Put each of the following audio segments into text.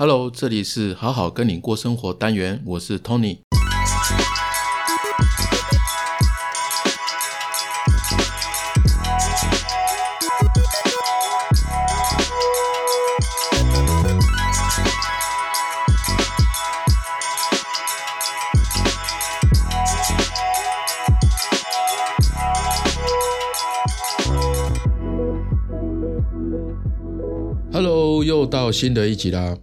Hello，这里是好好跟你过生活单元，我是 Tony。Hello，又到新的一集啦！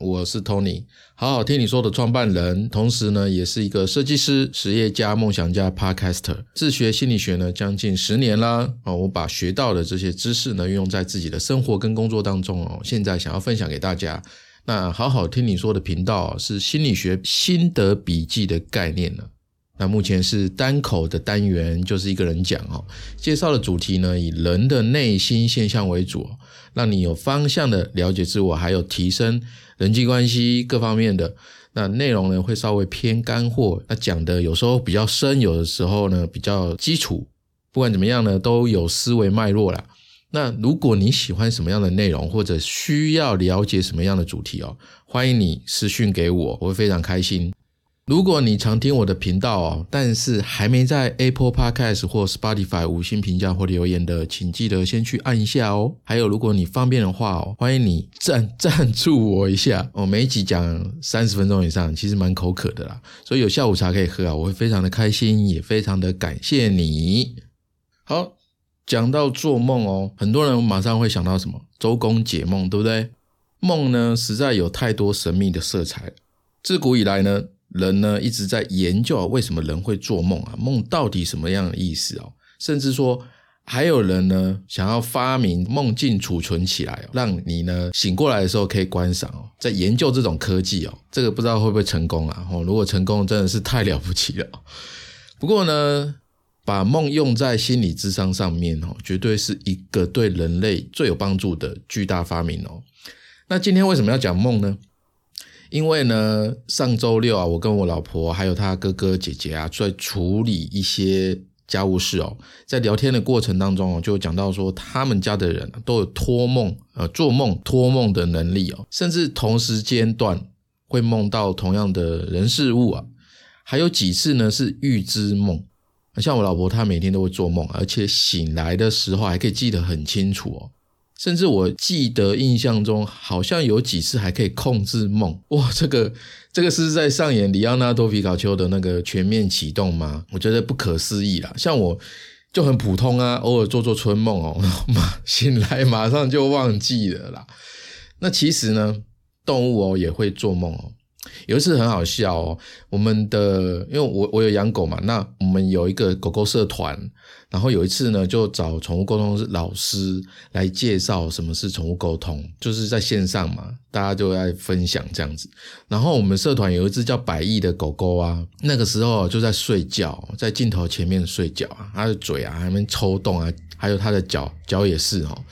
我是 Tony，好好听你说的创办人，同时呢，也是一个设计师、实业家、梦想家、Podcaster。自学心理学呢，将近十年啦。啊，我把学到的这些知识呢，运用在自己的生活跟工作当中哦。现在想要分享给大家。那好好听你说的频道是心理学心得笔记的概念呢。那目前是单口的单元，就是一个人讲哦。介绍的主题呢，以人的内心现象为主，让你有方向的了解自我，还有提升人际关系各方面的。那内容呢，会稍微偏干货，那讲的有时候比较深，有的时候呢比较基础。不管怎么样呢，都有思维脉络啦。那如果你喜欢什么样的内容，或者需要了解什么样的主题哦，欢迎你私讯给我，我会非常开心。如果你常听我的频道哦，但是还没在 Apple Podcast 或 Spotify 五星评价或留言的，请记得先去按一下哦。还有，如果你方便的话哦，欢迎你赞赞助我一下哦。每一集讲三十分钟以上，其实蛮口渴的啦，所以有下午茶可以喝啊，我会非常的开心，也非常的感谢你。好，讲到做梦哦，很多人马上会想到什么？周公解梦，对不对？梦呢，实在有太多神秘的色彩。自古以来呢。人呢一直在研究为什么人会做梦啊？梦到底什么样的意思哦？甚至说还有人呢想要发明梦境储存起来哦，让你呢醒过来的时候可以观赏哦。在研究这种科技哦，这个不知道会不会成功啊？哦，如果成功，真的是太了不起了。不过呢，把梦用在心理智商上面哦，绝对是一个对人类最有帮助的巨大发明哦。那今天为什么要讲梦呢？因为呢，上周六啊，我跟我老婆还有她哥哥姐姐啊，在处理一些家务事哦，在聊天的过程当中哦，就讲到说，他们家的人都有托梦呃做梦托梦的能力哦，甚至同时间段会梦到同样的人事物啊，还有几次呢是预知梦，像我老婆她每天都会做梦，而且醒来的时候还可以记得很清楚哦。甚至我记得印象中，好像有几次还可以控制梦 哇！这个这个是在上演里奥纳多皮卡丘的那个全面启动吗？我觉得不可思议啦。像我就很普通啊，偶尔做做春梦哦，马 醒来马上就忘记了啦。那其实呢，动物哦也会做梦哦。有一次很好笑哦，我们的因为我我有养狗嘛，那我们有一个狗狗社团，然后有一次呢就找宠物沟通老师来介绍什么是宠物沟通，就是在线上嘛，大家就在分享这样子。然后我们社团有一只叫百亿的狗狗啊，那个时候就在睡觉，在镜头前面睡觉啊，它的嘴啊还没抽动啊，还有它的脚脚也是哦。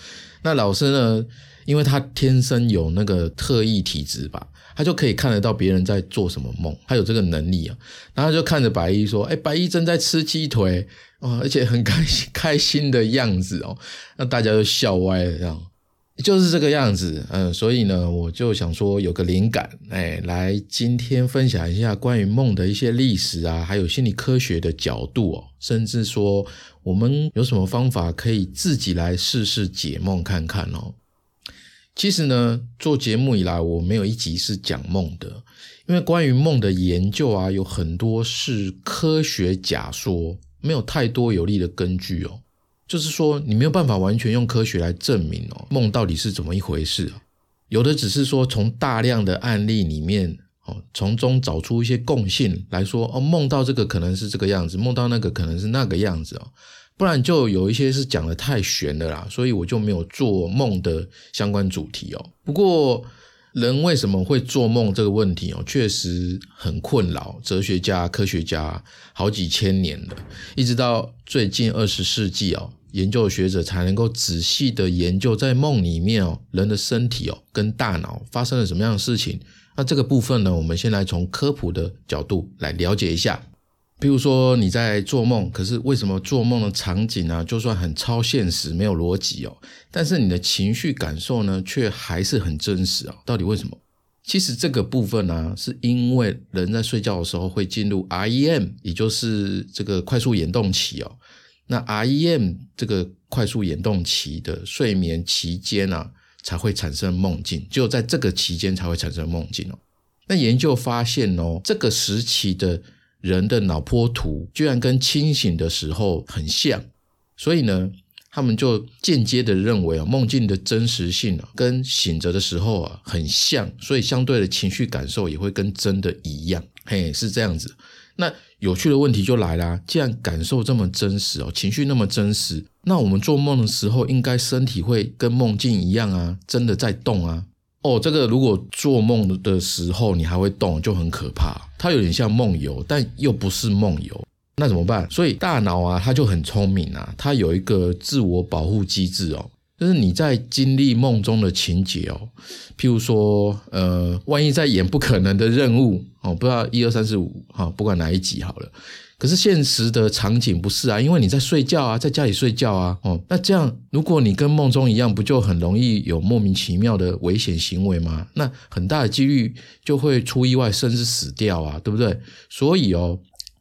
那老师呢，因为他天生有那个特异体质吧。他就可以看得到别人在做什么梦，他有这个能力啊。然后就看着白衣说：“哎，白衣正在吃鸡腿哦，而且很开心开心的样子哦。”那大家都笑歪了，这样就是这个样子。嗯，所以呢，我就想说有个灵感，哎，来今天分享一下关于梦的一些历史啊，还有心理科学的角度哦，甚至说我们有什么方法可以自己来试试解梦看看哦。其实呢，做节目以来，我没有一集是讲梦的，因为关于梦的研究啊，有很多是科学假说，没有太多有力的根据哦。就是说，你没有办法完全用科学来证明哦，梦到底是怎么一回事啊？有的只是说从大量的案例里面哦，从中找出一些共性来说哦，梦到这个可能是这个样子，梦到那个可能是那个样子哦。不然就有一些是讲的太玄了啦，所以我就没有做梦的相关主题哦。不过人为什么会做梦这个问题哦，确实很困扰哲学家、科学家好几千年了，一直到最近二十世纪哦，研究学者才能够仔细的研究在梦里面哦，人的身体哦跟大脑发生了什么样的事情。那这个部分呢，我们先来从科普的角度来了解一下。比如说你在做梦，可是为什么做梦的场景呢？就算很超现实、没有逻辑哦，但是你的情绪感受呢，却还是很真实啊？到底为什么？其实这个部分呢，是因为人在睡觉的时候会进入 REM，也就是这个快速眼动期哦。那 REM 这个快速眼动期的睡眠期间啊，才会产生梦境，只有在这个期间才会产生梦境哦。那研究发现哦，这个时期的人的脑波图居然跟清醒的时候很像，所以呢。他们就间接的认为啊，梦境的真实性啊，跟醒着的时候啊很像，所以相对的情绪感受也会跟真的一样。嘿，是这样子。那有趣的问题就来啦，既然感受这么真实哦，情绪那么真实，那我们做梦的时候，应该身体会跟梦境一样啊，真的在动啊。哦，这个如果做梦的时候你还会动，就很可怕。它有点像梦游，但又不是梦游。那怎么办？所以大脑啊，它就很聪明啊，它有一个自我保护机制哦，就是你在经历梦中的情节哦，譬如说，呃，万一在演不可能的任务哦，不知道一二三四五哈，不管哪一集好了。可是现实的场景不是啊，因为你在睡觉啊，在家里睡觉啊，哦，那这样如果你跟梦中一样，不就很容易有莫名其妙的危险行为吗？那很大的几率就会出意外，甚至死掉啊，对不对？所以哦。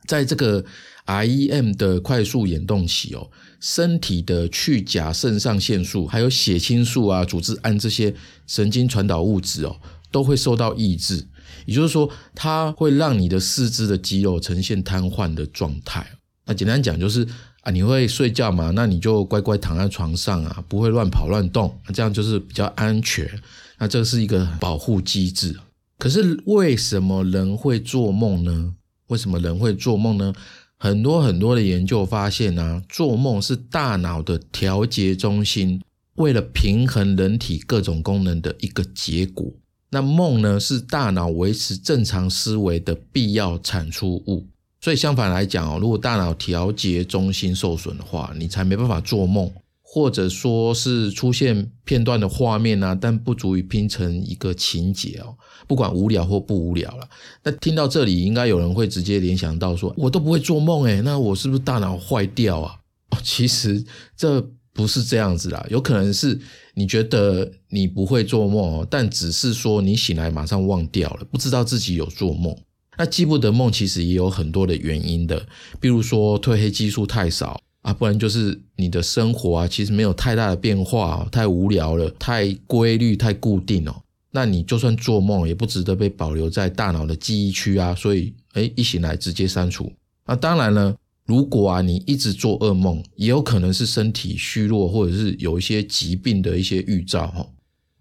在这个 REM 的快速眼动期哦，身体的去甲肾上腺素、还有血清素啊、组织胺这些神经传导物质哦，都会受到抑制。也就是说，它会让你的四肢的肌肉呈现瘫痪的状态。那简单讲就是啊，你会睡觉嘛？那你就乖乖躺在床上啊，不会乱跑乱动，这样就是比较安全。那这是一个保护机制。可是为什么人会做梦呢？为什么人会做梦呢？很多很多的研究发现呢，做梦是大脑的调节中心为了平衡人体各种功能的一个结果。那梦呢，是大脑维持正常思维的必要产出物。所以相反来讲哦，如果大脑调节中心受损的话，你才没办法做梦。或者说是出现片段的画面啊，但不足以拼成一个情节哦。不管无聊或不无聊了，那听到这里，应该有人会直接联想到说：“我都不会做梦诶，那我是不是大脑坏掉啊？”哦，其实这不是这样子啦，有可能是你觉得你不会做梦，但只是说你醒来马上忘掉了，不知道自己有做梦。那记不得梦，其实也有很多的原因的，比如说褪黑激素太少。啊，不然就是你的生活啊，其实没有太大的变化，太无聊了，太规律、太固定哦。那你就算做梦，也不值得被保留在大脑的记忆区啊。所以，哎，一醒来直接删除。那当然了，如果啊你一直做噩梦，也有可能是身体虚弱，或者是有一些疾病的一些预兆哈。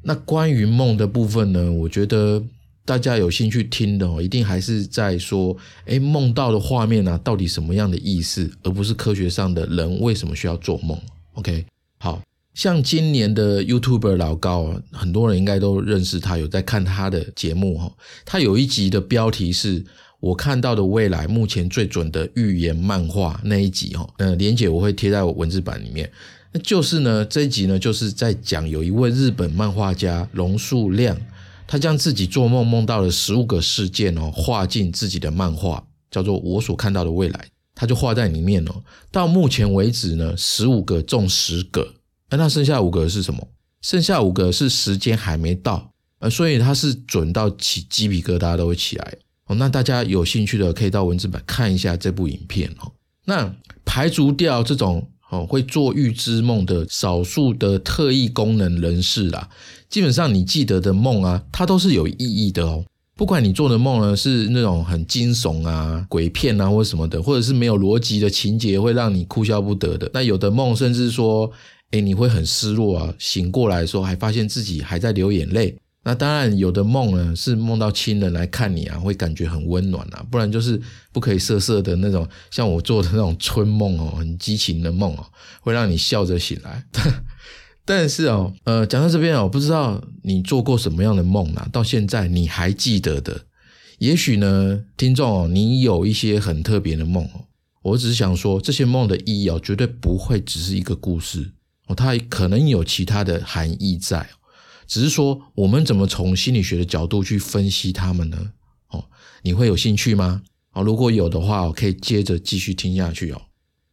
那关于梦的部分呢，我觉得。大家有兴趣听的哦，一定还是在说，哎，梦到的画面呢，到底什么样的意思，而不是科学上的人为什么需要做梦？OK，好像今年的 YouTuber 老高，很多人应该都认识他，有在看他的节目哈。他有一集的标题是我看到的未来，目前最准的预言漫画那一集哈。呃，连结我会贴在我文字版里面。那就是呢，这一集呢，就是在讲有一位日本漫画家龙树亮。他将自己做梦梦到的十五个事件哦，画进自己的漫画，叫做《我所看到的未来》，他就画在里面哦。到目前为止呢，十五个中十个，那剩下五个是什么？剩下五个是时间还没到，呃，所以他是准到起鸡皮疙瘩都会起来哦。那大家有兴趣的可以到文字版看一下这部影片哦。那排除掉这种。哦，会做预知梦的少数的特异功能人士啦，基本上你记得的梦啊，它都是有意义的哦。不管你做的梦呢是那种很惊悚啊、鬼片啊或什么的，或者是没有逻辑的情节会让你哭笑不得的，那有的梦甚至说，哎，你会很失落啊，醒过来的时候还发现自己还在流眼泪。那当然，有的梦呢是梦到亲人来看你啊，会感觉很温暖啊；不然就是不可以色色的那种，像我做的那种春梦哦，很激情的梦哦，会让你笑着醒来。但是哦，呃，讲到这边哦，不知道你做过什么样的梦啊？到现在你还记得的？也许呢，听众哦，你有一些很特别的梦哦。我只是想说，这些梦的意义哦，绝对不会只是一个故事哦，它可能有其他的含义在。只是说，我们怎么从心理学的角度去分析他们呢？哦，你会有兴趣吗？哦，如果有的话，我可以接着继续听下去哦。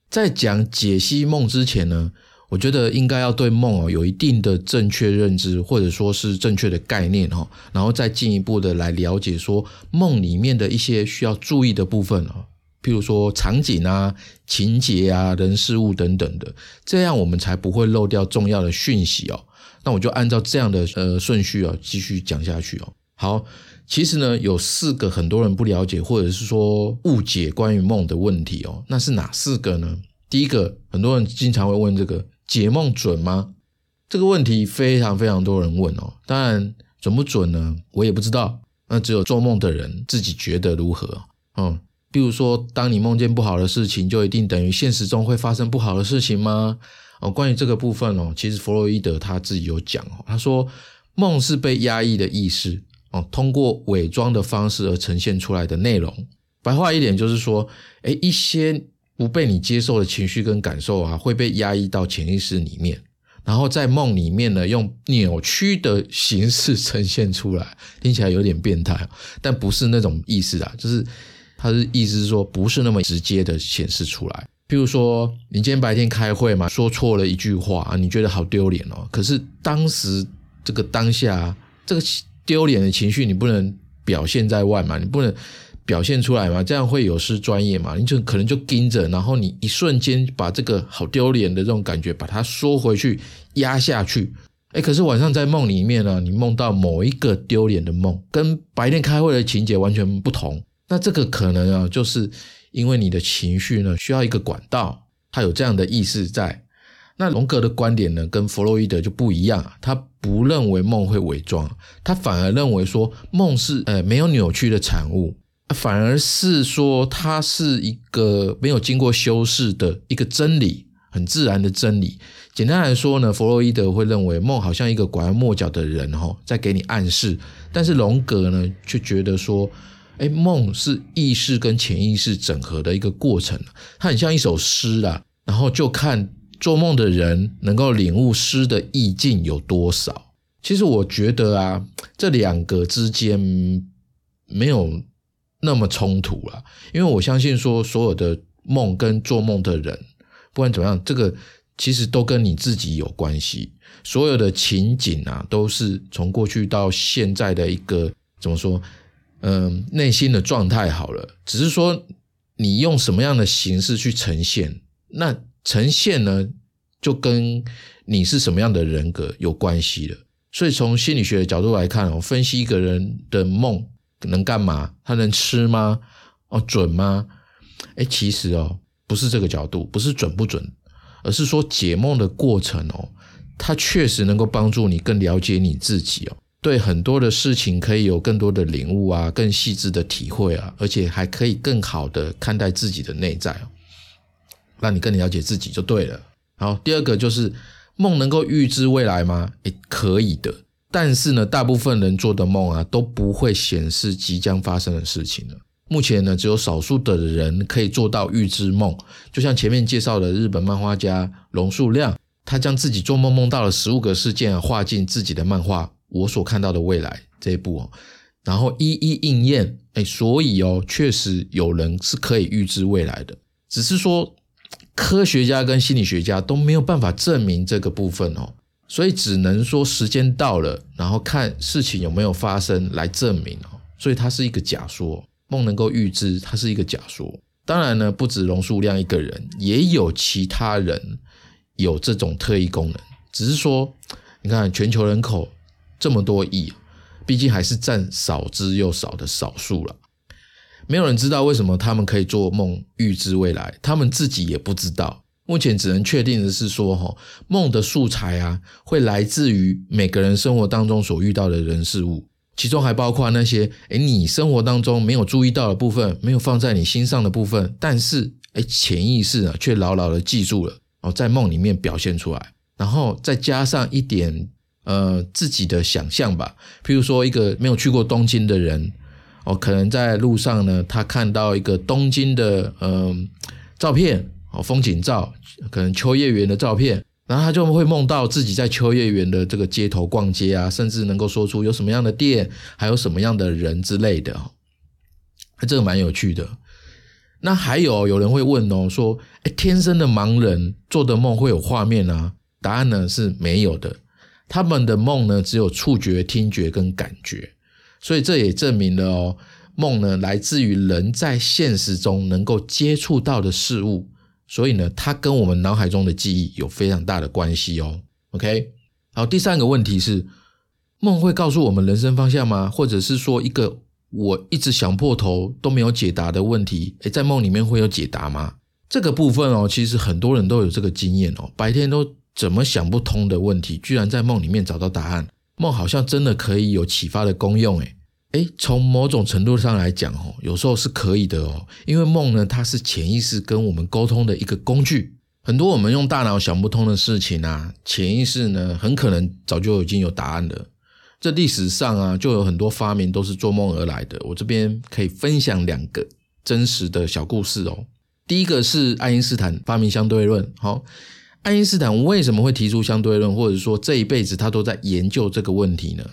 在讲解析梦之前呢，我觉得应该要对梦哦有一定的正确认知，或者说是正确的概念哦，然后再进一步的来了解说梦里面的一些需要注意的部分哦，譬如说场景啊、情节啊、人事物等等的，这样我们才不会漏掉重要的讯息哦。那我就按照这样的呃顺序啊继续讲下去哦。好，其实呢有四个很多人不了解或者是说误解关于梦的问题哦，那是哪四个呢？第一个，很多人经常会问这个。解梦准吗？这个问题非常非常多人问哦。当然，准不准呢？我也不知道。那只有做梦的人自己觉得如何。嗯，比如说，当你梦见不好的事情，就一定等于现实中会发生不好的事情吗？哦，关于这个部分哦，其实弗洛伊德他自己有讲哦，他说梦是被压抑的意识哦，通过伪装的方式而呈现出来的内容。白话一点就是说，哎，一些。不被你接受的情绪跟感受啊，会被压抑到潜意识里面，然后在梦里面呢，用扭曲的形式呈现出来，听起来有点变态，但不是那种意思啊，就是他是意思是说，不是那么直接的显示出来。譬如说，你今天白天开会嘛，说错了一句话，你觉得好丢脸哦，可是当时这个当下这个丢脸的情绪，你不能表现在外嘛，你不能。表现出来嘛，这样会有失专业嘛？你就可能就盯着，然后你一瞬间把这个好丢脸的这种感觉把它缩回去压下去。哎，可是晚上在梦里面呢，你梦到某一个丢脸的梦，跟白天开会的情节完全不同。那这个可能啊，就是因为你的情绪呢需要一个管道，它有这样的意识在。那荣格的观点呢，跟弗洛伊德就不一样，他不认为梦会伪装，他反而认为说梦是呃没有扭曲的产物。反而是说，它是一个没有经过修饰的一个真理，很自然的真理。简单来说呢，弗洛伊德会认为梦好像一个拐弯抹角的人哈，在给你暗示。但是荣格呢，却觉得说，哎，梦是意识跟潜意识整合的一个过程，它很像一首诗啊。然后就看做梦的人能够领悟诗的意境有多少。其实我觉得啊，这两个之间没有。那么冲突了，因为我相信说，所有的梦跟做梦的人，不管怎么样，这个其实都跟你自己有关系。所有的情景啊，都是从过去到现在的一个怎么说？嗯，内心的状态好了，只是说你用什么样的形式去呈现，那呈现呢，就跟你是什么样的人格有关系了。所以从心理学的角度来看，我分析一个人的梦。能干嘛？他能吃吗？哦，准吗？哎，其实哦，不是这个角度，不是准不准，而是说解梦的过程哦，它确实能够帮助你更了解你自己哦，对很多的事情可以有更多的领悟啊，更细致的体会啊，而且还可以更好的看待自己的内在哦，让你更了解自己就对了。好，第二个就是梦能够预知未来吗？诶，可以的。但是呢，大部分人做的梦啊都不会显示即将发生的事情了。目前呢，只有少数的人可以做到预知梦。就像前面介绍的日本漫画家龙树亮，他将自己做梦梦到了十五个事件画进自己的漫画《我所看到的未来》这一部哦，然后一一应验。哎，所以哦，确实有人是可以预知未来的，只是说科学家跟心理学家都没有办法证明这个部分哦。所以只能说时间到了，然后看事情有没有发生来证明哦。所以它是一个假说，梦能够预知，它是一个假说。当然呢，不止龙树亮一个人，也有其他人有这种特异功能。只是说，你看全球人口这么多亿，毕竟还是占少之又少的少数了。没有人知道为什么他们可以做梦预知未来，他们自己也不知道。目前只能确定的是说，哈梦的素材啊，会来自于每个人生活当中所遇到的人事物，其中还包括那些诶你生活当中没有注意到的部分，没有放在你心上的部分，但是诶潜意识啊却牢牢的记住了，哦在梦里面表现出来，然后再加上一点呃自己的想象吧，譬如说一个没有去过东京的人，哦可能在路上呢，他看到一个东京的嗯照片。哦，风景照，可能秋叶原的照片，然后他就会梦到自己在秋叶原的这个街头逛街啊，甚至能够说出有什么样的店，还有什么样的人之类的，这个蛮有趣的。那还有有人会问哦，说，哎，天生的盲人做的梦会有画面啊？答案呢是没有的。他们的梦呢只有触觉、听觉跟感觉，所以这也证明了哦，梦呢来自于人在现实中能够接触到的事物，所以呢，它跟我们脑海中的记忆有非常大的关系哦。OK，好，第三个问题是，梦会告诉我们人生方向吗？或者是说一个我一直想破头都没有解答的问题，诶，在梦里面会有解答吗？这个部分哦，其实很多人都有这个经验哦，白天都怎么想不通的问题，居然在梦里面找到答案。梦好像真的可以有启发的功用，诶诶，从某种程度上来讲哦，有时候是可以的哦，因为梦呢，它是潜意识跟我们沟通的一个工具。很多我们用大脑想不通的事情啊，潜意识呢，很可能早就已经有答案了。这历史上啊，就有很多发明都是做梦而来的。我这边可以分享两个真实的小故事哦。第一个是爱因斯坦发明相对论。好，爱因斯坦为什么会提出相对论，或者说这一辈子他都在研究这个问题呢？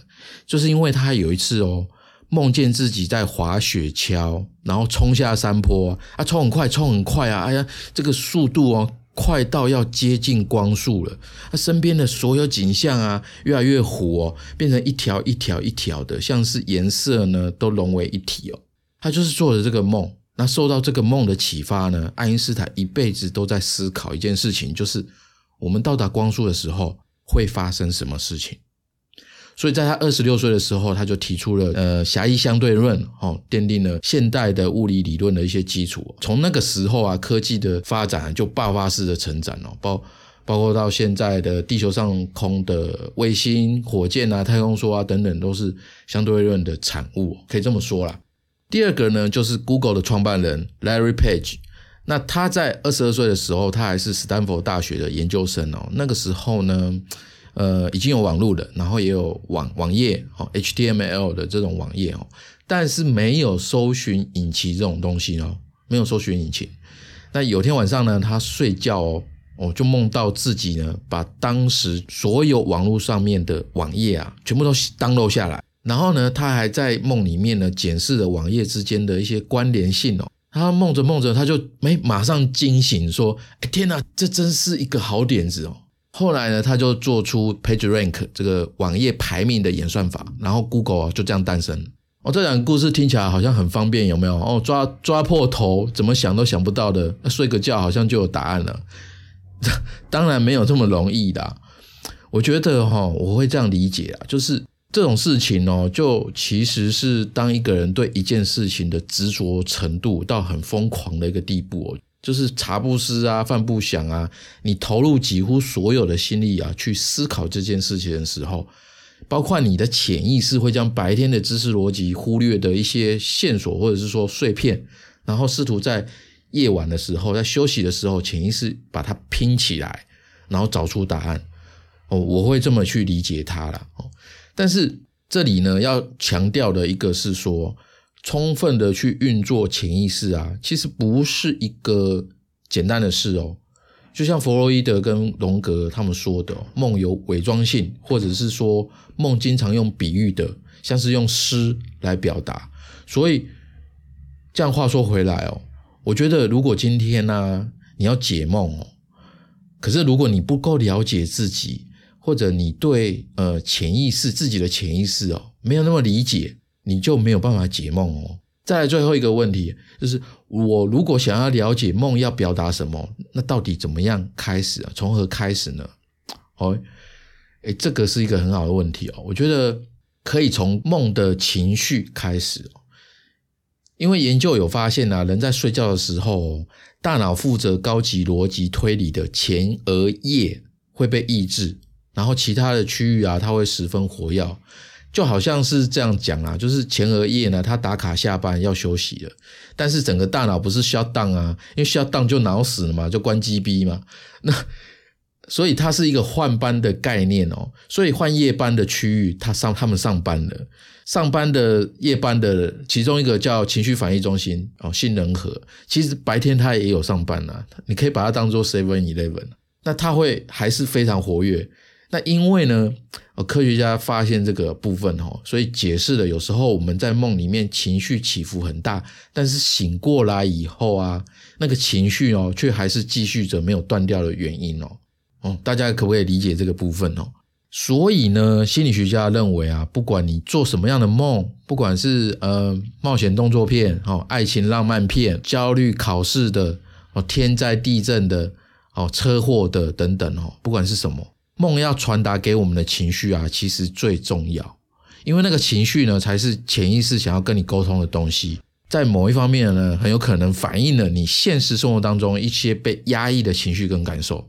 就是因为他有一次哦，梦见自己在滑雪橇，然后冲下山坡啊，冲很快，冲很快啊！哎呀，这个速度哦，快到要接近光速了。他身边的所有景象啊，越来越糊哦，变成一条一条一条的，像是颜色呢都融为一体哦。他就是做的这个梦。那受到这个梦的启发呢？爱因斯坦一辈子都在思考一件事情，就是我们到达光速的时候会发生什么事情。所以在他二十六岁的时候，他就提出了呃狭义相对论，哦，奠定了现代的物理理论的一些基础。从那个时候啊，科技的发展就爆发式的成长哦，包包括到现在的地球上空的卫星、火箭啊、太空梭啊等等，都是相对论的产物，可以这么说啦。第二个呢，就是 Google 的创办人 Larry Page。那他在二十二岁的时候，他还是斯坦福大学的研究生哦。那个时候呢，呃，已经有网络了，然后也有网网页哦，HTML 的这种网页哦，但是没有搜寻引擎这种东西哦，没有搜寻引擎。那有天晚上呢，他睡觉哦，哦，就梦到自己呢，把当时所有网络上面的网页啊，全部都 download 下来。然后呢，他还在梦里面呢检视了网页之间的一些关联性哦。他梦着梦着，他就没马上惊醒，说：“哎，天哪，这真是一个好点子哦！”后来呢，他就做出 PageRank 这个网页排名的演算法，然后 Google 就这样诞生。哦，这两个故事听起来好像很方便，有没有？哦，抓抓破头，怎么想都想不到的，睡个觉好像就有答案了。当然没有这么容易的。我觉得哈，我会这样理解啊，就是。这种事情哦，就其实是当一个人对一件事情的执着程度到很疯狂的一个地步哦，就是茶不思啊，饭不想啊，你投入几乎所有的心力啊去思考这件事情的时候，包括你的潜意识会将白天的知识逻辑忽略的一些线索或者是说碎片，然后试图在夜晚的时候，在休息的时候，潜意识把它拼起来，然后找出答案。哦，我会这么去理解它了哦。但是这里呢，要强调的一个是说，充分的去运作潜意识啊，其实不是一个简单的事哦。就像弗洛伊德跟荣格他们说的，梦有伪装性，或者是说梦经常用比喻的，像是用诗来表达。所以这样话说回来哦，我觉得如果今天呢，你要解梦哦，可是如果你不够了解自己。或者你对呃潜意识自己的潜意识哦没有那么理解，你就没有办法解梦哦。再来最后一个问题就是，我如果想要了解梦要表达什么，那到底怎么样开始啊？从何开始呢？哦，诶，这个是一个很好的问题哦。我觉得可以从梦的情绪开始哦，因为研究有发现啊，人在睡觉的时候，大脑负责高级逻辑推理的前额叶会被抑制。然后其他的区域啊，它会十分活跃，就好像是这样讲啊，就是前额叶呢，它打卡下班要休息了，但是整个大脑不是需要当啊，因为需要当就脑死了嘛，就关机逼嘛。那所以它是一个换班的概念哦，所以换夜班的区域，他上他们上班了，上班的夜班的其中一个叫情绪反应中心哦，杏仁核，其实白天它也有上班啊，你可以把它当做 Seven Eleven，那它会还是非常活跃。那因为呢，呃科学家发现这个部分哦，所以解释了有时候我们在梦里面情绪起伏很大，但是醒过来以后啊，那个情绪哦，却还是继续着没有断掉的原因哦。哦，大家可不可以理解这个部分哦？所以呢，心理学家认为啊，不管你做什么样的梦，不管是呃冒险动作片、哦爱情浪漫片、焦虑考试的、哦天灾地震的、哦车祸的等等哦，不管是什么梦，要传达给我们的情绪啊，其实最重要，因为那个情绪呢，才是潜意识想要跟你沟通的东西，在某一方面呢，很有可能反映了你现实生活当中一些被压抑的情绪跟感受。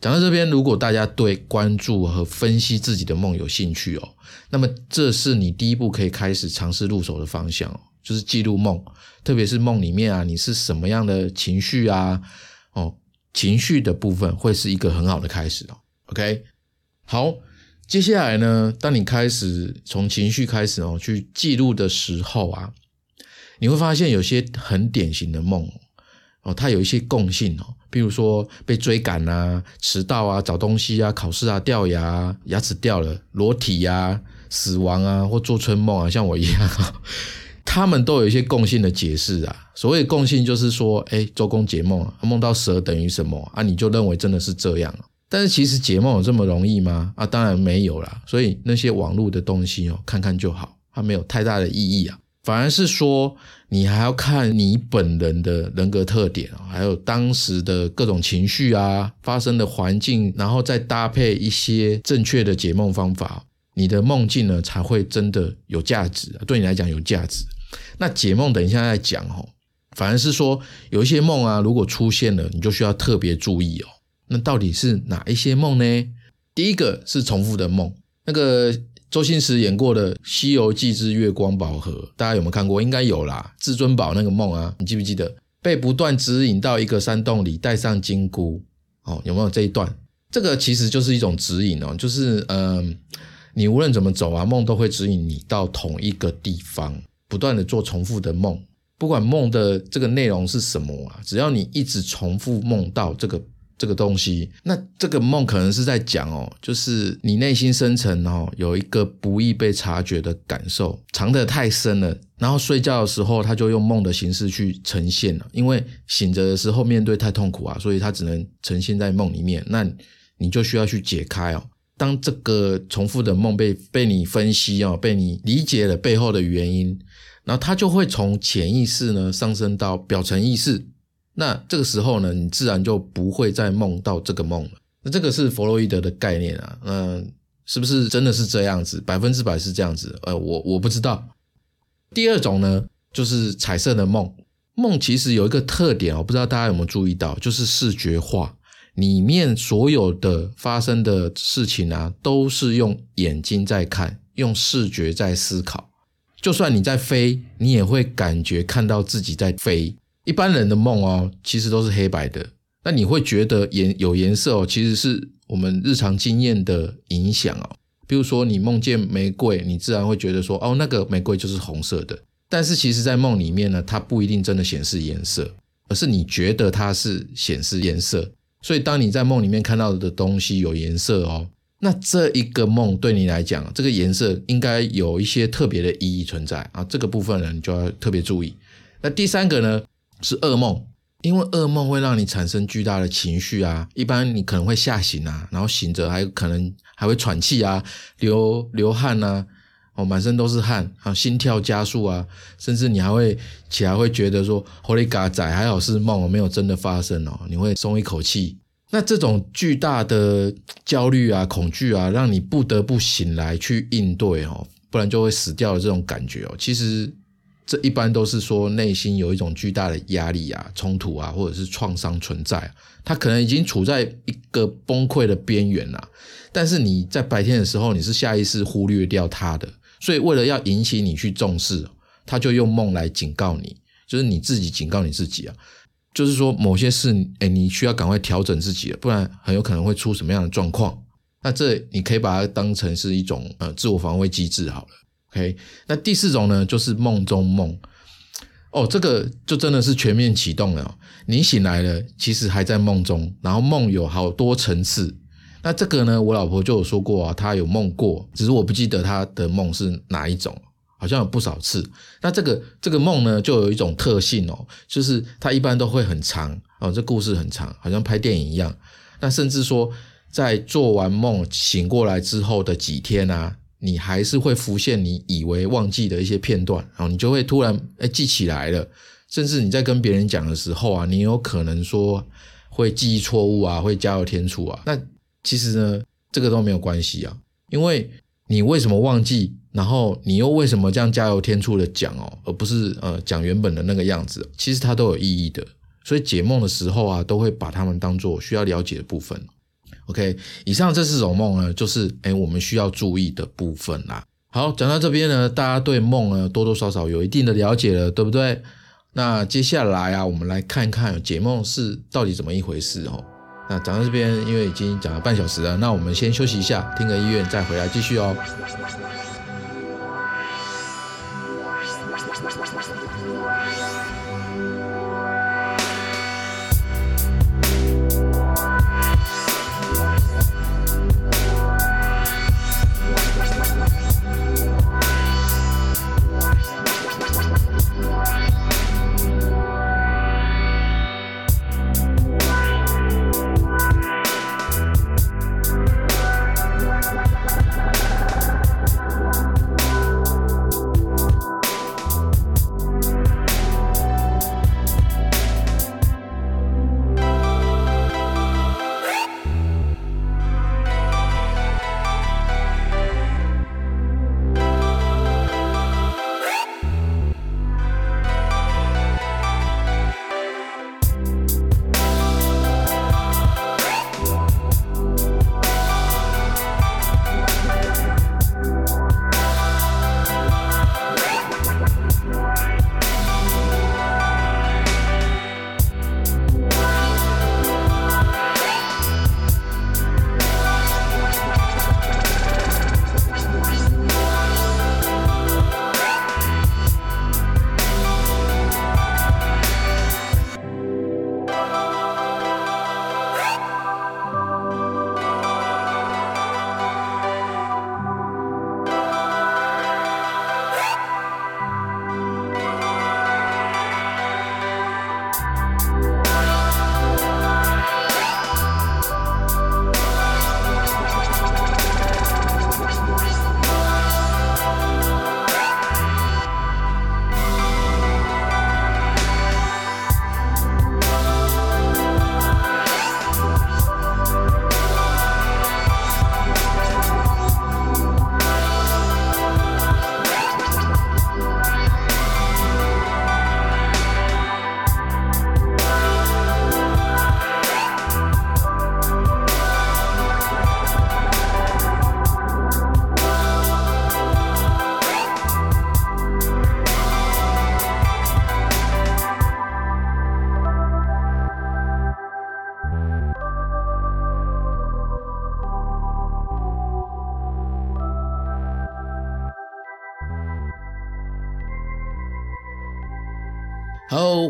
讲到这边，如果大家对关注和分析自己的梦有兴趣哦，那么这是你第一步可以开始尝试入手的方向，就是记录梦，特别是梦里面啊，你是什么样的情绪啊？哦，情绪的部分会是一个很好的开始哦。OK，好，接下来呢，当你开始从情绪开始哦去记录的时候啊，你会发现有些很典型的梦哦，它有一些共性哦。比如说被追赶啊、迟到啊、找东西啊、考试啊、掉牙、牙齿掉了、裸体啊、死亡啊，或做春梦啊，像我一样，他们都有一些共性的解释啊。所谓共性就是说，哎，周公解梦，梦到蛇等于什么啊？你就认为真的是这样啊？但是其实解梦有这么容易吗？啊，当然没有啦。所以那些网络的东西哦，看看就好，它没有太大的意义啊。反而是说，你还要看你本人的人格特点啊，还有当时的各种情绪啊，发生的环境，然后再搭配一些正确的解梦方法，你的梦境呢才会真的有价值，对你来讲有价值。那解梦等一下再讲哦。反而是说，有一些梦啊，如果出现了，你就需要特别注意哦。那到底是哪一些梦呢？第一个是重复的梦，那个。周星驰演过的《西游记之月光宝盒》，大家有没有看过？应该有啦。至尊宝那个梦啊，你记不记得？被不断指引到一个山洞里，带上金箍。哦，有没有这一段？这个其实就是一种指引哦，就是嗯，你无论怎么走啊，梦都会指引你到同一个地方，不断的做重复的梦，不管梦的这个内容是什么啊，只要你一直重复梦到这个。这个东西，那这个梦可能是在讲哦，就是你内心深层哦有一个不易被察觉的感受，藏得太深了，然后睡觉的时候他就用梦的形式去呈现了，因为醒着的时候面对太痛苦啊，所以他只能呈现在梦里面。那你就需要去解开哦。当这个重复的梦被被你分析哦，被你理解了背后的原因，然后它就会从潜意识呢上升到表层意识。那这个时候呢，你自然就不会再梦到这个梦了。那这个是弗洛伊德的概念啊，嗯，是不是真的是这样子？百分之百是这样子？呃，我我不知道。第二种呢，就是彩色的梦。梦其实有一个特点我不知道大家有没有注意到，就是视觉化，里面所有的发生的事情啊，都是用眼睛在看，用视觉在思考。就算你在飞，你也会感觉看到自己在飞。一般人的梦哦，其实都是黑白的。那你会觉得颜有颜色哦，其实是我们日常经验的影响哦。比如说你梦见玫瑰，你自然会觉得说哦，那个玫瑰就是红色的。但是其实，在梦里面呢，它不一定真的显示颜色，而是你觉得它是显示颜色。所以当你在梦里面看到的东西有颜色哦，那这一个梦对你来讲，这个颜色应该有一些特别的意义存在啊。这个部分呢，你就要特别注意。那第三个呢？是噩梦，因为噩梦会让你产生巨大的情绪啊。一般你可能会吓醒啊，然后醒着还可能还会喘气啊，流流汗呐，哦，满身都是汗啊，心跳加速啊，甚至你还会起来会觉得说，Holy God 仔还好是梦，没有真的发生哦，你会松一口气。那这种巨大的焦虑啊、恐惧啊，让你不得不醒来去应对哦，不然就会死掉的这种感觉哦，其实。这一般都是说内心有一种巨大的压力啊、冲突啊，或者是创伤存在，他可能已经处在一个崩溃的边缘了。但是你在白天的时候，你是下意识忽略掉他的，所以为了要引起你去重视，他就用梦来警告你，就是你自己警告你自己啊，就是说某些事，哎，你需要赶快调整自己了，不然很有可能会出什么样的状况。那这你可以把它当成是一种呃自我防卫机制好了。OK，那第四种呢，就是梦中梦。哦，这个就真的是全面启动了。你醒来了，其实还在梦中，然后梦有好多层次。那这个呢，我老婆就有说过啊，她有梦过，只是我不记得她的梦是哪一种，好像有不少次。那这个这个梦呢，就有一种特性哦，就是它一般都会很长哦，这故事很长，好像拍电影一样。那甚至说在做完梦醒过来之后的几天啊，你还是会浮现你以为忘记的一些片段，然后你就会突然哎记起来了，甚至你在跟别人讲的时候啊，你有可能说会记忆错误啊，会加油添醋啊。那其实呢，这个都没有关系啊，因为你为什么忘记，然后你又为什么这样加油添醋的讲哦，而不是呃讲原本的那个样子，其实它都有意义的。所以解梦的时候啊，都会把它们当做需要了解的部分。OK，以上这四种梦呢，就是哎我们需要注意的部分啦。好，讲到这边呢，大家对梦呢多多少少有一定的了解了，对不对？那接下来啊，我们来看看解梦是到底怎么一回事哦。那讲到这边，因为已经讲了半小时了，那我们先休息一下，听个音乐，再回来继续哦。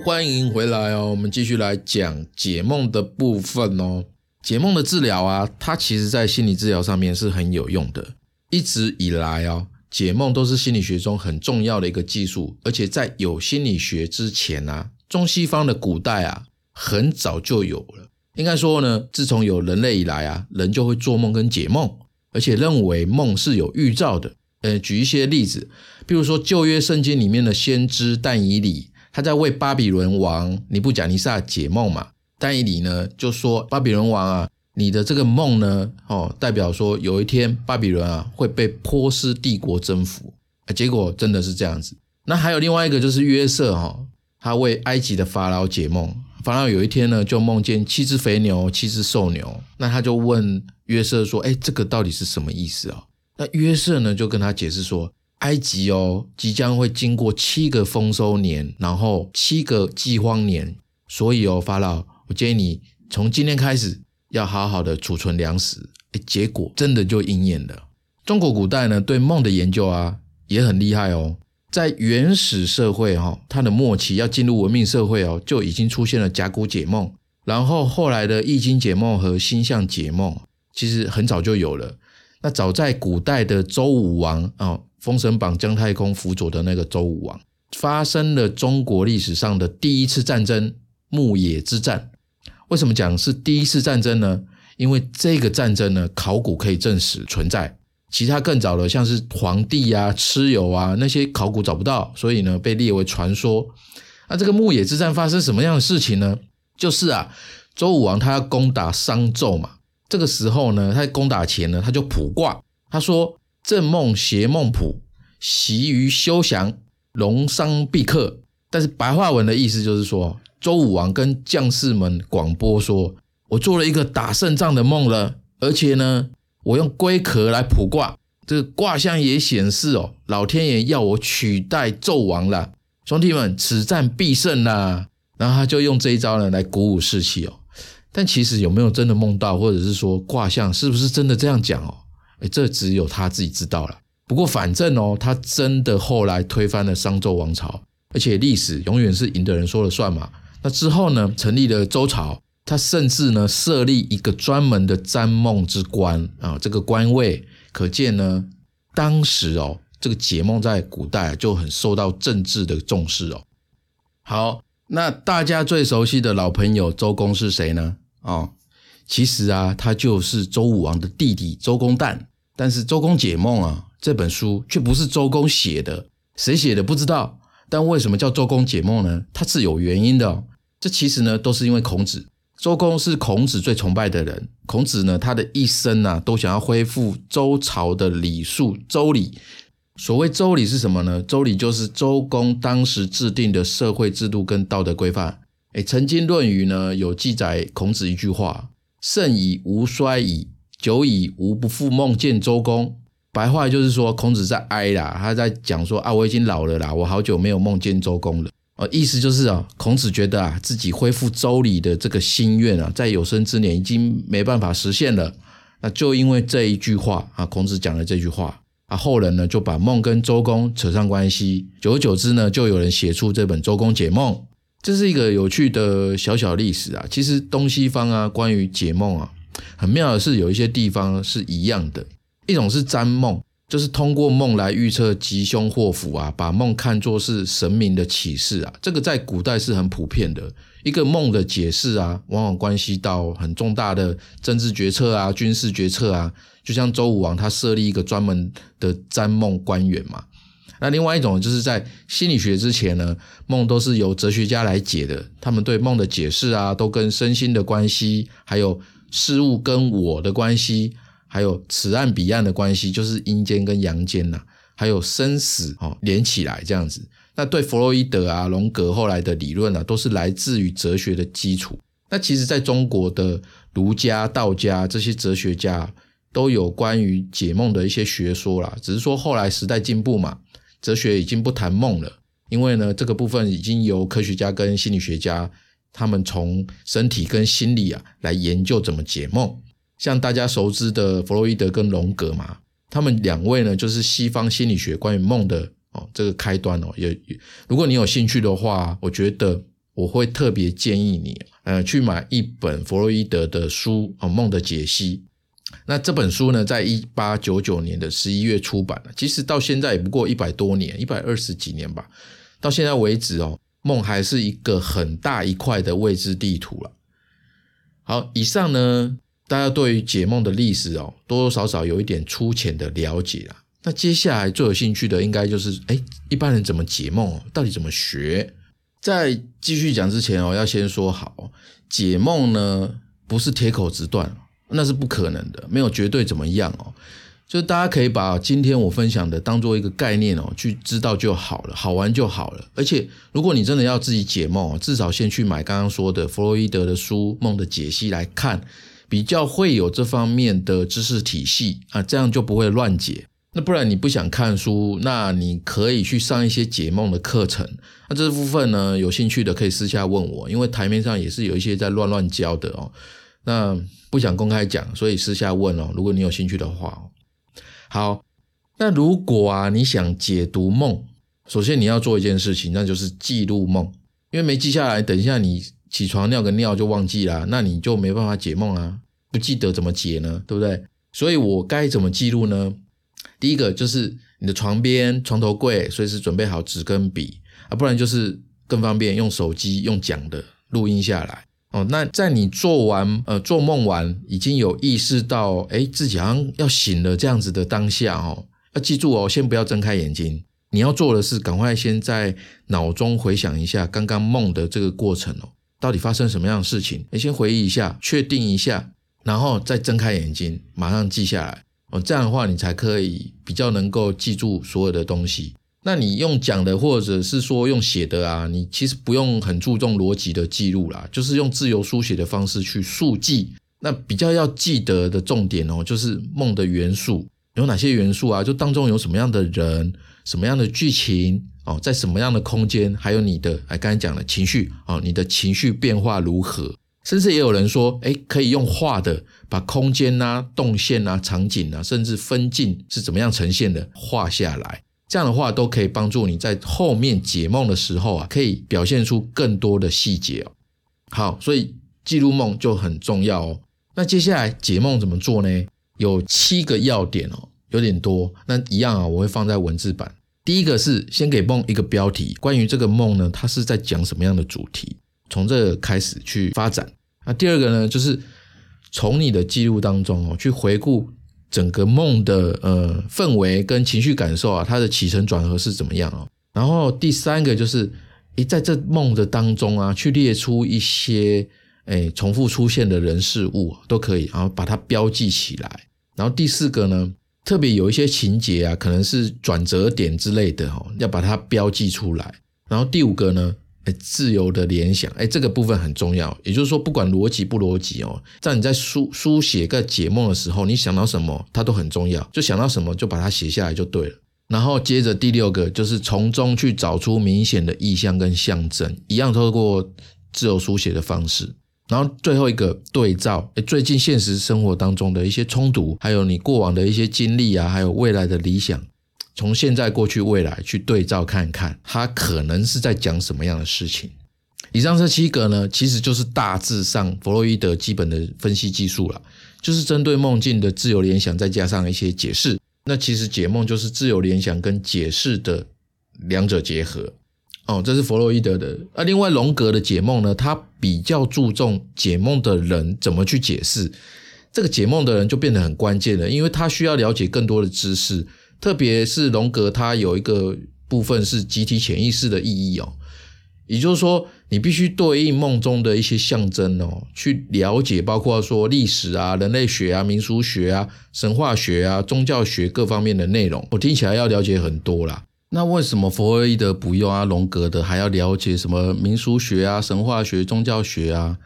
欢迎回来哦。我们继续来讲解梦的部分哦。解梦的治疗啊，它其实在心理治疗上面是很有用的。一直以来哦，解梦都是心理学中很重要的一个技术。而且在有心理学之前啊，中西方的古代啊，很早就有了。应该说呢，自从有人类以来啊，人就会做梦跟解梦，而且认为梦是有预兆的。呃，举一些例子，比如说旧约圣经里面的先知但以理。他在为巴比伦王尼布贾尼撒解梦嘛？但以理呢就说：“巴比伦王啊，你的这个梦呢，哦，代表说有一天巴比伦啊会被波斯帝国征服。”结果真的是这样子。那还有另外一个就是约瑟哈，他为埃及的法老解梦，法老有一天呢就梦见七只肥牛、七只瘦牛，那他就问约瑟说：“哎，这个到底是什么意思啊？”那约瑟呢就跟他解释说。埃及哦，即将会经过七个丰收年，然后七个饥荒年，所以哦，法老，我建议你从今天开始要好好的储存粮食。结果真的就应验了。中国古代呢，对梦的研究啊也很厉害哦。在原始社会哈，它的末期要进入文明社会哦，就已经出现了甲骨解梦，然后后来的易经解梦和星象解梦，其实很早就有了。那早在古代的周武王哦。封神榜姜太公辅佐的那个周武王，发生了中国历史上的第一次战争——牧野之战。为什么讲是第一次战争呢？因为这个战争呢，考古可以证实存在。其他更早的，像是皇帝啊、蚩尤啊那些考古找不到，所以呢被列为传说。那这个牧野之战发生什么样的事情呢？就是啊，周武王他要攻打商纣嘛。这个时候呢，他在攻打前呢，他就卜卦，他说：“正梦邪梦卜，习于休降，龙商必克。”但是白话文的意思就是说，周武王跟将士们广播说：“我做了一个打胜仗的梦了，而且呢。”我用龟壳来卜卦，这个卦象也显示哦，老天爷要我取代纣王了，兄弟们，此战必胜啦！然后他就用这一招呢来鼓舞士气哦。但其实有没有真的梦到，或者是说卦象是不是真的这样讲哦？哎，这只有他自己知道了。不过反正哦，他真的后来推翻了商纣王朝，而且历史永远是赢的人说了算嘛。那之后呢，成立了周朝。他甚至呢设立一个专门的占梦之官啊，这个官位可见呢，当时哦，这个解梦在古代就很受到政治的重视哦。好，那大家最熟悉的老朋友周公是谁呢？哦，其实啊，他就是周武王的弟弟周公旦。但是周公解梦啊这本书却不是周公写的，谁写的不知道。但为什么叫周公解梦呢？它是有原因的。这其实呢，都是因为孔子。周公是孔子最崇拜的人。孔子呢，他的一生啊，都想要恢复周朝的礼数。周礼，所谓周礼是什么呢？周礼就是周公当时制定的社会制度跟道德规范。哎，曾经《论语》呢有记载孔子一句话：“盛以吾衰矣，久以无不复梦见周公。”白话就是说，孔子在哀啦，他在讲说啊，我已经老了啦，我好久没有梦见周公了。意思就是啊，孔子觉得啊，自己恢复周礼的这个心愿啊，在有生之年已经没办法实现了。那就因为这一句话啊，孔子讲了这句话啊，后人呢就把梦跟周公扯上关系。久而久之呢，就有人写出这本《周公解梦》，这是一个有趣的小小历史啊。其实东西方啊，关于解梦啊，很妙的是有一些地方是一样的，一种是占梦。就是通过梦来预测吉凶祸福啊，把梦看作是神明的启示啊，这个在古代是很普遍的。一个梦的解释啊，往往关系到很重大的政治决策啊、军事决策啊。就像周武王他设立一个专门的占梦官员嘛。那另外一种就是在心理学之前呢，梦都是由哲学家来解的，他们对梦的解释啊，都跟身心的关系，还有事物跟我的关系。还有此岸彼岸的关系，就是阴间跟阳间呐，还有生死哦连起来这样子。那对弗洛伊德啊、荣格后来的理论啊，都是来自于哲学的基础。那其实在中国的儒家、道家这些哲学家都有关于解梦的一些学说啦，只是说后来时代进步嘛，哲学已经不谈梦了，因为呢这个部分已经由科学家跟心理学家他们从身体跟心理啊来研究怎么解梦。像大家熟知的弗洛伊德跟荣格嘛，他们两位呢，就是西方心理学关于梦的哦这个开端哦。也如果你有兴趣的话，我觉得我会特别建议你，呃，去买一本弗洛伊德的书哦，《梦的解析》。那这本书呢，在一八九九年的十一月出版了，其实到现在也不过一百多年，一百二十几年吧。到现在为止哦，梦还是一个很大一块的未知地图了。好，以上呢。大家对于解梦的历史哦，多多少少有一点粗浅的了解啦。那接下来最有兴趣的，应该就是，哎，一般人怎么解梦？到底怎么学？在继续讲之前哦，要先说好，解梦呢不是铁口直断，那是不可能的，没有绝对怎么样哦。就大家可以把今天我分享的当做一个概念哦，去知道就好了，好玩就好了。而且如果你真的要自己解梦，至少先去买刚刚说的弗洛伊德的书《梦的解析》来看。比较会有这方面的知识体系啊，这样就不会乱解。那不然你不想看书，那你可以去上一些解梦的课程。那这部分呢，有兴趣的可以私下问我，因为台面上也是有一些在乱乱教的哦。那不想公开讲，所以私下问哦。如果你有兴趣的话，好。那如果啊，你想解读梦，首先你要做一件事情，那就是记录梦，因为没记下来，等一下你。起床尿个尿就忘记了，那你就没办法解梦啊！不记得怎么解呢？对不对？所以我该怎么记录呢？第一个就是你的床边、床头柜随时准备好纸跟笔啊，不然就是更方便用手机用讲的录音下来。哦，那在你做完呃做梦完，已经有意识到哎自己好像要醒了这样子的当下哦，要记住哦，先不要睁开眼睛，你要做的是赶快先在脑中回想一下刚刚梦的这个过程哦，到底发生什么样的事情？你先回忆一下，确定一下，然后再睁开眼睛，马上记下来哦，这样的话你才可以比较能够记住所有的东西。那你用讲的，或者是说用写的啊，你其实不用很注重逻辑的记录啦，就是用自由书写的方式去速记。那比较要记得的重点哦，就是梦的元素有哪些元素啊？就当中有什么样的人、什么样的剧情哦，在什么样的空间，还有你的哎，刚才讲了情绪哦，你的情绪变化如何？甚至也有人说，哎，可以用画的，把空间啊、动线啊、场景啊，甚至分镜是怎么样呈现的画下来。这样的话都可以帮助你在后面解梦的时候啊，可以表现出更多的细节哦。好，所以记录梦就很重要哦。那接下来解梦怎么做呢？有七个要点哦，有点多。那一样啊，我会放在文字版。第一个是先给梦一个标题，关于这个梦呢，它是在讲什么样的主题，从这开始去发展。那第二个呢，就是从你的记录当中哦，去回顾。整个梦的呃氛围跟情绪感受啊，它的起承转合是怎么样哦？然后第三个就是，诶，在这梦的当中啊，去列出一些诶重复出现的人事物都可以，然后把它标记起来。然后第四个呢，特别有一些情节啊，可能是转折点之类的哦，要把它标记出来。然后第五个呢？哎，自由的联想，哎，这个部分很重要。也就是说，不管逻辑不逻辑哦，在你在书书写个解梦的时候，你想到什么，它都很重要。就想到什么，就把它写下来就对了。然后接着第六个，就是从中去找出明显的意象跟象征，一样透过自由书写的方式。然后最后一个对照，哎，最近现实生活当中的一些冲突，还有你过往的一些经历啊，还有未来的理想。从现在、过去、未来去对照看看，他可能是在讲什么样的事情。以上这七个呢，其实就是大致上弗洛伊德基本的分析技术了，就是针对梦境的自由联想，再加上一些解释。那其实解梦就是自由联想跟解释的两者结合。哦，这是弗洛伊德的。那另外荣格的解梦呢，他比较注重解梦的人怎么去解释。这个解梦的人就变得很关键了，因为他需要了解更多的知识。特别是荣格，他有一个部分是集体潜意识的意义哦，也就是说，你必须对应梦中的一些象征哦，去了解，包括说历史啊、人类学啊、民俗学啊、神话学啊、宗教学各方面的内容。我听起来要了解很多啦。那为什么弗洛伊德不用啊？荣格的还要了解什么民俗学啊、神话学、宗教学啊？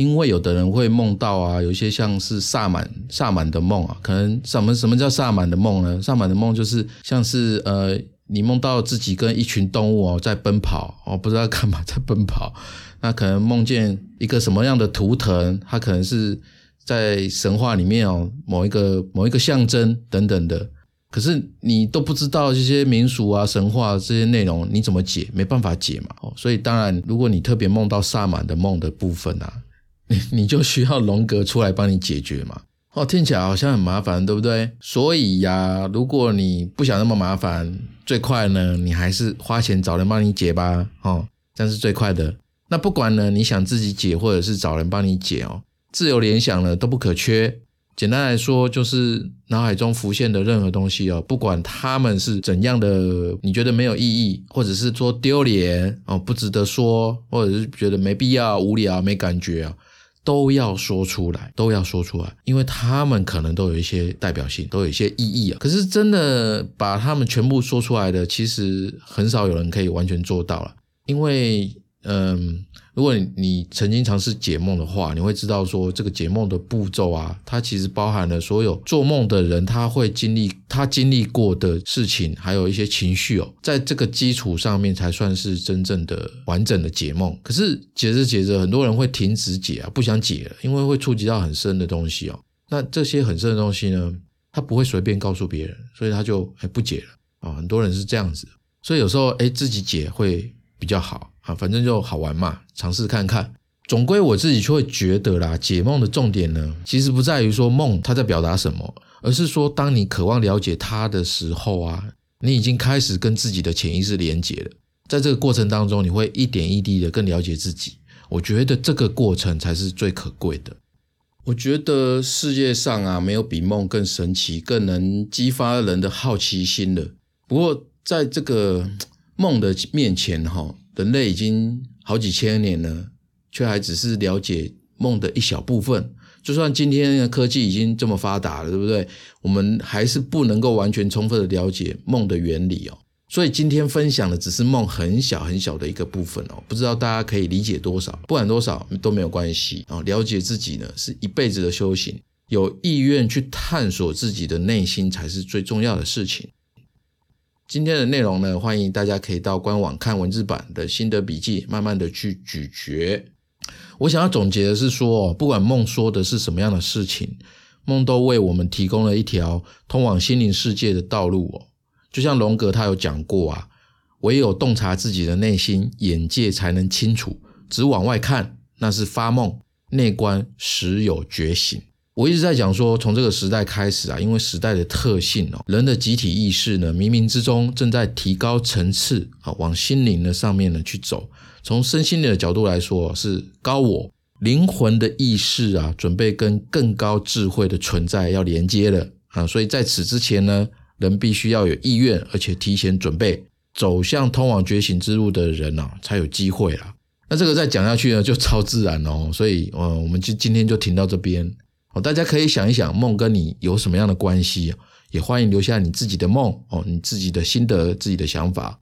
因为有的人会梦到啊，有一些像是萨满萨满的梦啊，可能什么什么叫萨满的梦呢？萨满的梦就是像是呃，你梦到自己跟一群动物哦在奔跑哦，不知道干嘛在奔跑，那可能梦见一个什么样的图腾，它可能是在神话里面哦某一个某一个象征等等的，可是你都不知道这些民俗啊神话这些内容你怎么解？没办法解嘛哦，所以当然如果你特别梦到萨满的梦的部分啊。你 你就需要龙格出来帮你解决嘛？哦，听起来好像很麻烦，对不对？所以呀，如果你不想那么麻烦，最快呢，你还是花钱找人帮你解吧。哦，这样是最快的。那不管呢，你想自己解，或者是找人帮你解哦，自由联想呢都不可缺。简单来说，就是脑海中浮现的任何东西哦，不管他们是怎样的，你觉得没有意义，或者是说丢脸哦，不值得说，或者是觉得没必要、无聊、没感觉啊。都要说出来，都要说出来，因为他们可能都有一些代表性，都有一些意义啊。可是真的把他们全部说出来的，其实很少有人可以完全做到了，因为。嗯，如果你曾经尝试解梦的话，你会知道说这个解梦的步骤啊，它其实包含了所有做梦的人他会经历他经历过的事情，还有一些情绪哦，在这个基础上面才算是真正的完整的解梦。可是解着解着，很多人会停止解啊，不想解了，因为会触及到很深的东西哦。那这些很深的东西呢，他不会随便告诉别人，所以他就哎不解了啊。很多人是这样子，所以有时候哎自己解会比较好。反正就好玩嘛，尝试看看。总归我自己就会觉得啦，解梦的重点呢，其实不在于说梦它在表达什么，而是说当你渴望了解它的时候啊，你已经开始跟自己的潜意识连接了。在这个过程当中，你会一点一滴的更了解自己。我觉得这个过程才是最可贵的。我觉得世界上啊，没有比梦更神奇、更能激发人的好奇心的。不过，在这个 梦的面前，哈，人类已经好几千年了，却还只是了解梦的一小部分。就算今天的科技已经这么发达了，对不对？我们还是不能够完全充分的了解梦的原理哦。所以今天分享的只是梦很小很小的一个部分哦，不知道大家可以理解多少？不管多少都没有关系啊。了解自己呢是一辈子的修行，有意愿去探索自己的内心才是最重要的事情。今天的内容呢，欢迎大家可以到官网看文字版的心得笔记，慢慢的去咀嚼。我想要总结的是说，不管梦说的是什么样的事情，梦都为我们提供了一条通往心灵世界的道路哦。就像龙格他有讲过啊，唯有洞察自己的内心，眼界才能清楚。只往外看，那是发梦；内观，时有觉醒。我一直在讲说，从这个时代开始啊，因为时代的特性哦，人的集体意识呢，冥冥之中正在提高层次啊，往心灵的上面呢去走。从身心的角度来说，是高我灵魂的意识啊，准备跟更高智慧的存在要连接了啊。所以在此之前呢，人必须要有意愿，而且提前准备走向通往觉醒之路的人啊，才有机会啦。那这个再讲下去呢，就超自然哦。所以，呃，我们就今天就停到这边哦。大家可以想一想，梦跟你有什么样的关系？也欢迎留下你自己的梦哦，你自己的心得、自己的想法。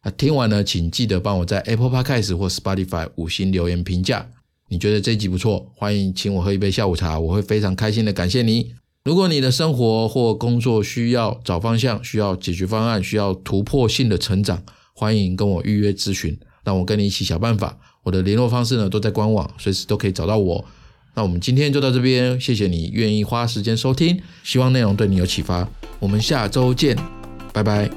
啊，听完呢，请记得帮我在 Apple Podcast 或 Spotify 五星留言评价。你觉得这集不错，欢迎请我喝一杯下午茶，我会非常开心的感谢你。如果你的生活或工作需要找方向，需要解决方案，需要突破性的成长，欢迎跟我预约咨询，让我跟你一起想办法。我的联络方式呢都在官网，随时都可以找到我。那我们今天就到这边，谢谢你愿意花时间收听，希望内容对你有启发。我们下周见，拜拜。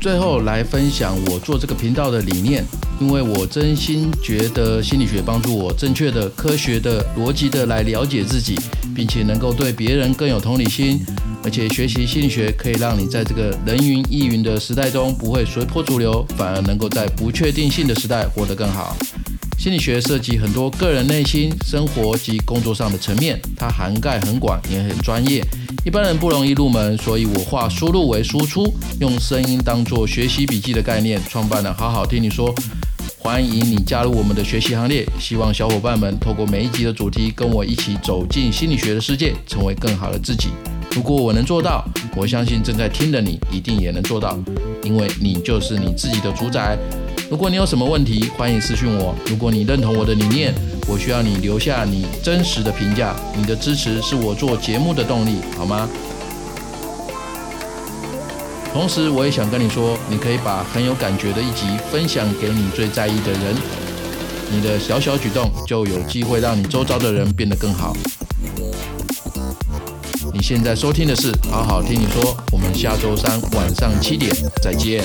最后来分享我做这个频道的理念，因为我真心觉得心理学帮助我正确的、科学的、逻辑的来了解自己，并且能够对别人更有同理心，而且学习心理学可以让你在这个人云亦云的时代中不会随波逐流，反而能够在不确定性的时代活得更好。心理学涉及很多个人内心、生活及工作上的层面，它涵盖很广，也很专业。一般人不容易入门，所以我化输入为输出，用声音当做学习笔记的概念，创办了好好听你说。欢迎你加入我们的学习行列，希望小伙伴们透过每一集的主题，跟我一起走进心理学的世界，成为更好的自己。如果我能做到，我相信正在听的你一定也能做到，因为你就是你自己的主宰。如果你有什么问题，欢迎私讯我。如果你认同我的理念，我需要你留下你真实的评价，你的支持是我做节目的动力，好吗？同时，我也想跟你说，你可以把很有感觉的一集分享给你最在意的人，你的小小举动就有机会让你周遭的人变得更好。你现在收听的是好好听你说，我们下周三晚上七点再见。